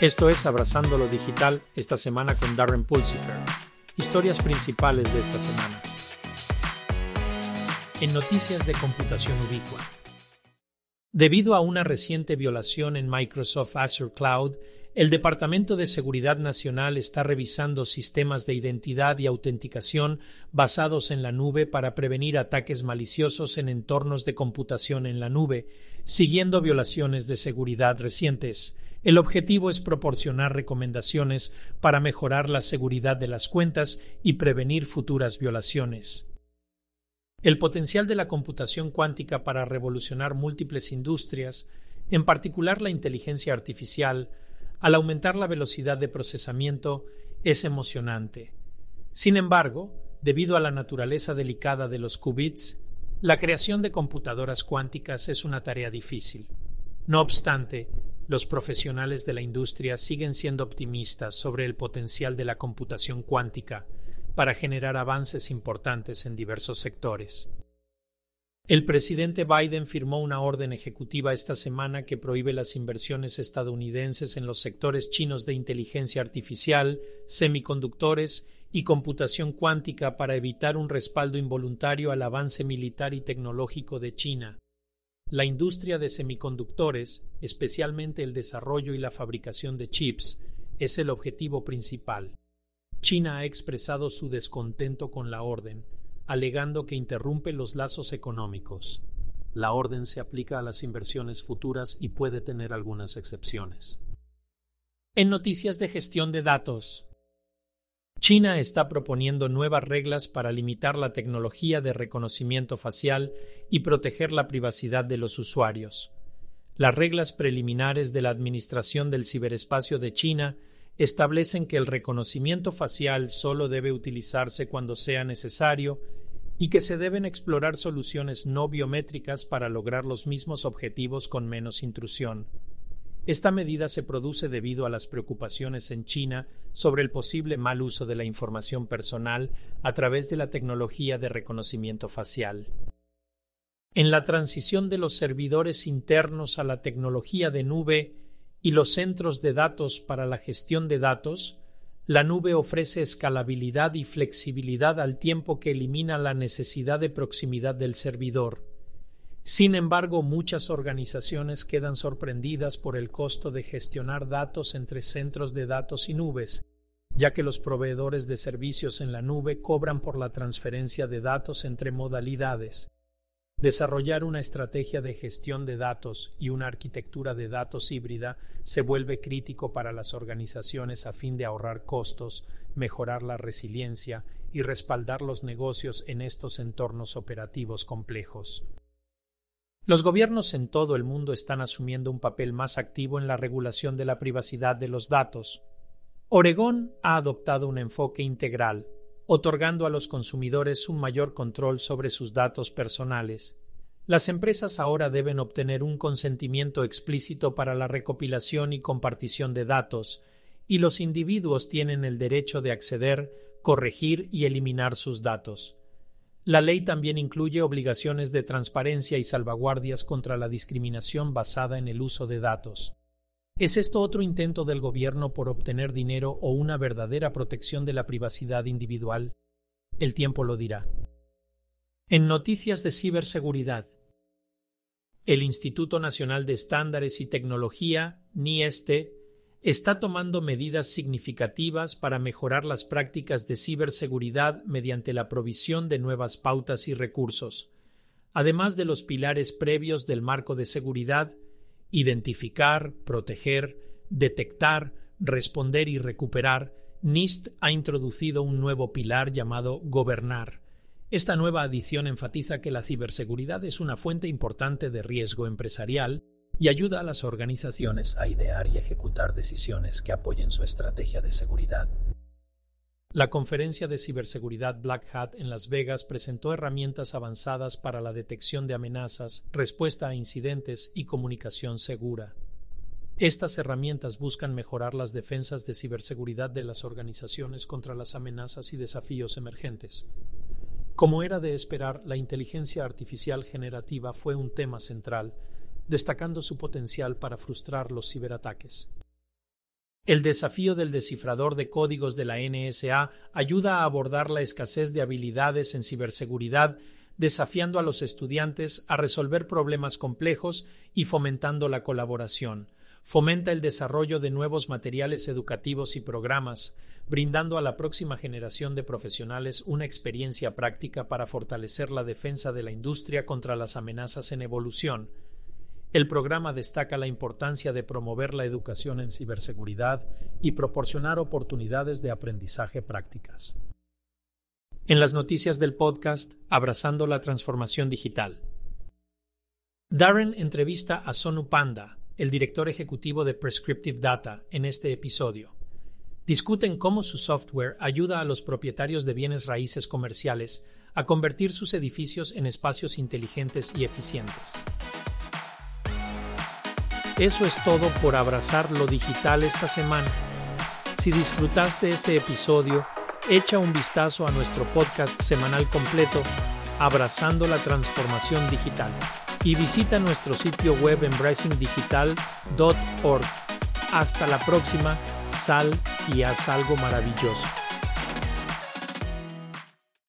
Esto es Abrazando lo Digital esta semana con Darren Pulsifer. Historias principales de esta semana. En noticias de computación ubicua. Debido a una reciente violación en Microsoft Azure Cloud, el Departamento de Seguridad Nacional está revisando sistemas de identidad y autenticación basados en la nube para prevenir ataques maliciosos en entornos de computación en la nube, siguiendo violaciones de seguridad recientes. El objetivo es proporcionar recomendaciones para mejorar la seguridad de las cuentas y prevenir futuras violaciones. El potencial de la computación cuántica para revolucionar múltiples industrias, en particular la inteligencia artificial, al aumentar la velocidad de procesamiento, es emocionante. Sin embargo, debido a la naturaleza delicada de los qubits, la creación de computadoras cuánticas es una tarea difícil. No obstante, los profesionales de la industria siguen siendo optimistas sobre el potencial de la computación cuántica para generar avances importantes en diversos sectores. El presidente Biden firmó una orden ejecutiva esta semana que prohíbe las inversiones estadounidenses en los sectores chinos de inteligencia artificial, semiconductores y computación cuántica para evitar un respaldo involuntario al avance militar y tecnológico de China. La industria de semiconductores, especialmente el desarrollo y la fabricación de chips, es el objetivo principal. China ha expresado su descontento con la orden, alegando que interrumpe los lazos económicos. La orden se aplica a las inversiones futuras y puede tener algunas excepciones. En noticias de gestión de datos, China está proponiendo nuevas reglas para limitar la tecnología de reconocimiento facial y proteger la privacidad de los usuarios. Las reglas preliminares de la Administración del Ciberespacio de China establecen que el reconocimiento facial solo debe utilizarse cuando sea necesario y que se deben explorar soluciones no biométricas para lograr los mismos objetivos con menos intrusión. Esta medida se produce debido a las preocupaciones en China sobre el posible mal uso de la información personal a través de la tecnología de reconocimiento facial. En la transición de los servidores internos a la tecnología de nube y los centros de datos para la gestión de datos, la nube ofrece escalabilidad y flexibilidad al tiempo que elimina la necesidad de proximidad del servidor. Sin embargo, muchas organizaciones quedan sorprendidas por el costo de gestionar datos entre centros de datos y nubes, ya que los proveedores de servicios en la nube cobran por la transferencia de datos entre modalidades. Desarrollar una estrategia de gestión de datos y una arquitectura de datos híbrida se vuelve crítico para las organizaciones a fin de ahorrar costos, mejorar la resiliencia y respaldar los negocios en estos entornos operativos complejos. Los gobiernos en todo el mundo están asumiendo un papel más activo en la regulación de la privacidad de los datos. Oregón ha adoptado un enfoque integral, otorgando a los consumidores un mayor control sobre sus datos personales. Las empresas ahora deben obtener un consentimiento explícito para la recopilación y compartición de datos, y los individuos tienen el derecho de acceder, corregir y eliminar sus datos. La ley también incluye obligaciones de transparencia y salvaguardias contra la discriminación basada en el uso de datos. ¿Es esto otro intento del gobierno por obtener dinero o una verdadera protección de la privacidad individual? El tiempo lo dirá. En noticias de ciberseguridad. El Instituto Nacional de Estándares y Tecnología, NIESTE, está tomando medidas significativas para mejorar las prácticas de ciberseguridad mediante la provisión de nuevas pautas y recursos, además de los pilares previos del marco de seguridad, identificar, proteger, detectar, responder y recuperar, NIST ha introducido un nuevo pilar llamado gobernar. Esta nueva adición enfatiza que la ciberseguridad es una fuente importante de riesgo empresarial y ayuda a las organizaciones a idear y ejecutar decisiones que apoyen su estrategia de seguridad. La conferencia de ciberseguridad Black Hat en Las Vegas presentó herramientas avanzadas para la detección de amenazas, respuesta a incidentes y comunicación segura. Estas herramientas buscan mejorar las defensas de ciberseguridad de las organizaciones contra las amenazas y desafíos emergentes. Como era de esperar, la inteligencia artificial generativa fue un tema central destacando su potencial para frustrar los ciberataques. El desafío del descifrador de códigos de la NSA ayuda a abordar la escasez de habilidades en ciberseguridad, desafiando a los estudiantes a resolver problemas complejos y fomentando la colaboración. Fomenta el desarrollo de nuevos materiales educativos y programas, brindando a la próxima generación de profesionales una experiencia práctica para fortalecer la defensa de la industria contra las amenazas en evolución. El programa destaca la importancia de promover la educación en ciberseguridad y proporcionar oportunidades de aprendizaje prácticas. En las noticias del podcast Abrazando la Transformación Digital. Darren entrevista a Sonu Panda, el director ejecutivo de Prescriptive Data, en este episodio discuten cómo su software ayuda a los propietarios de bienes raíces comerciales a convertir sus edificios en espacios inteligentes y eficientes. Eso es todo por abrazar lo digital esta semana. Si disfrutaste este episodio, echa un vistazo a nuestro podcast semanal completo, Abrazando la Transformación Digital, y visita nuestro sitio web embracingdigital.org. Hasta la próxima sal y haz algo maravilloso.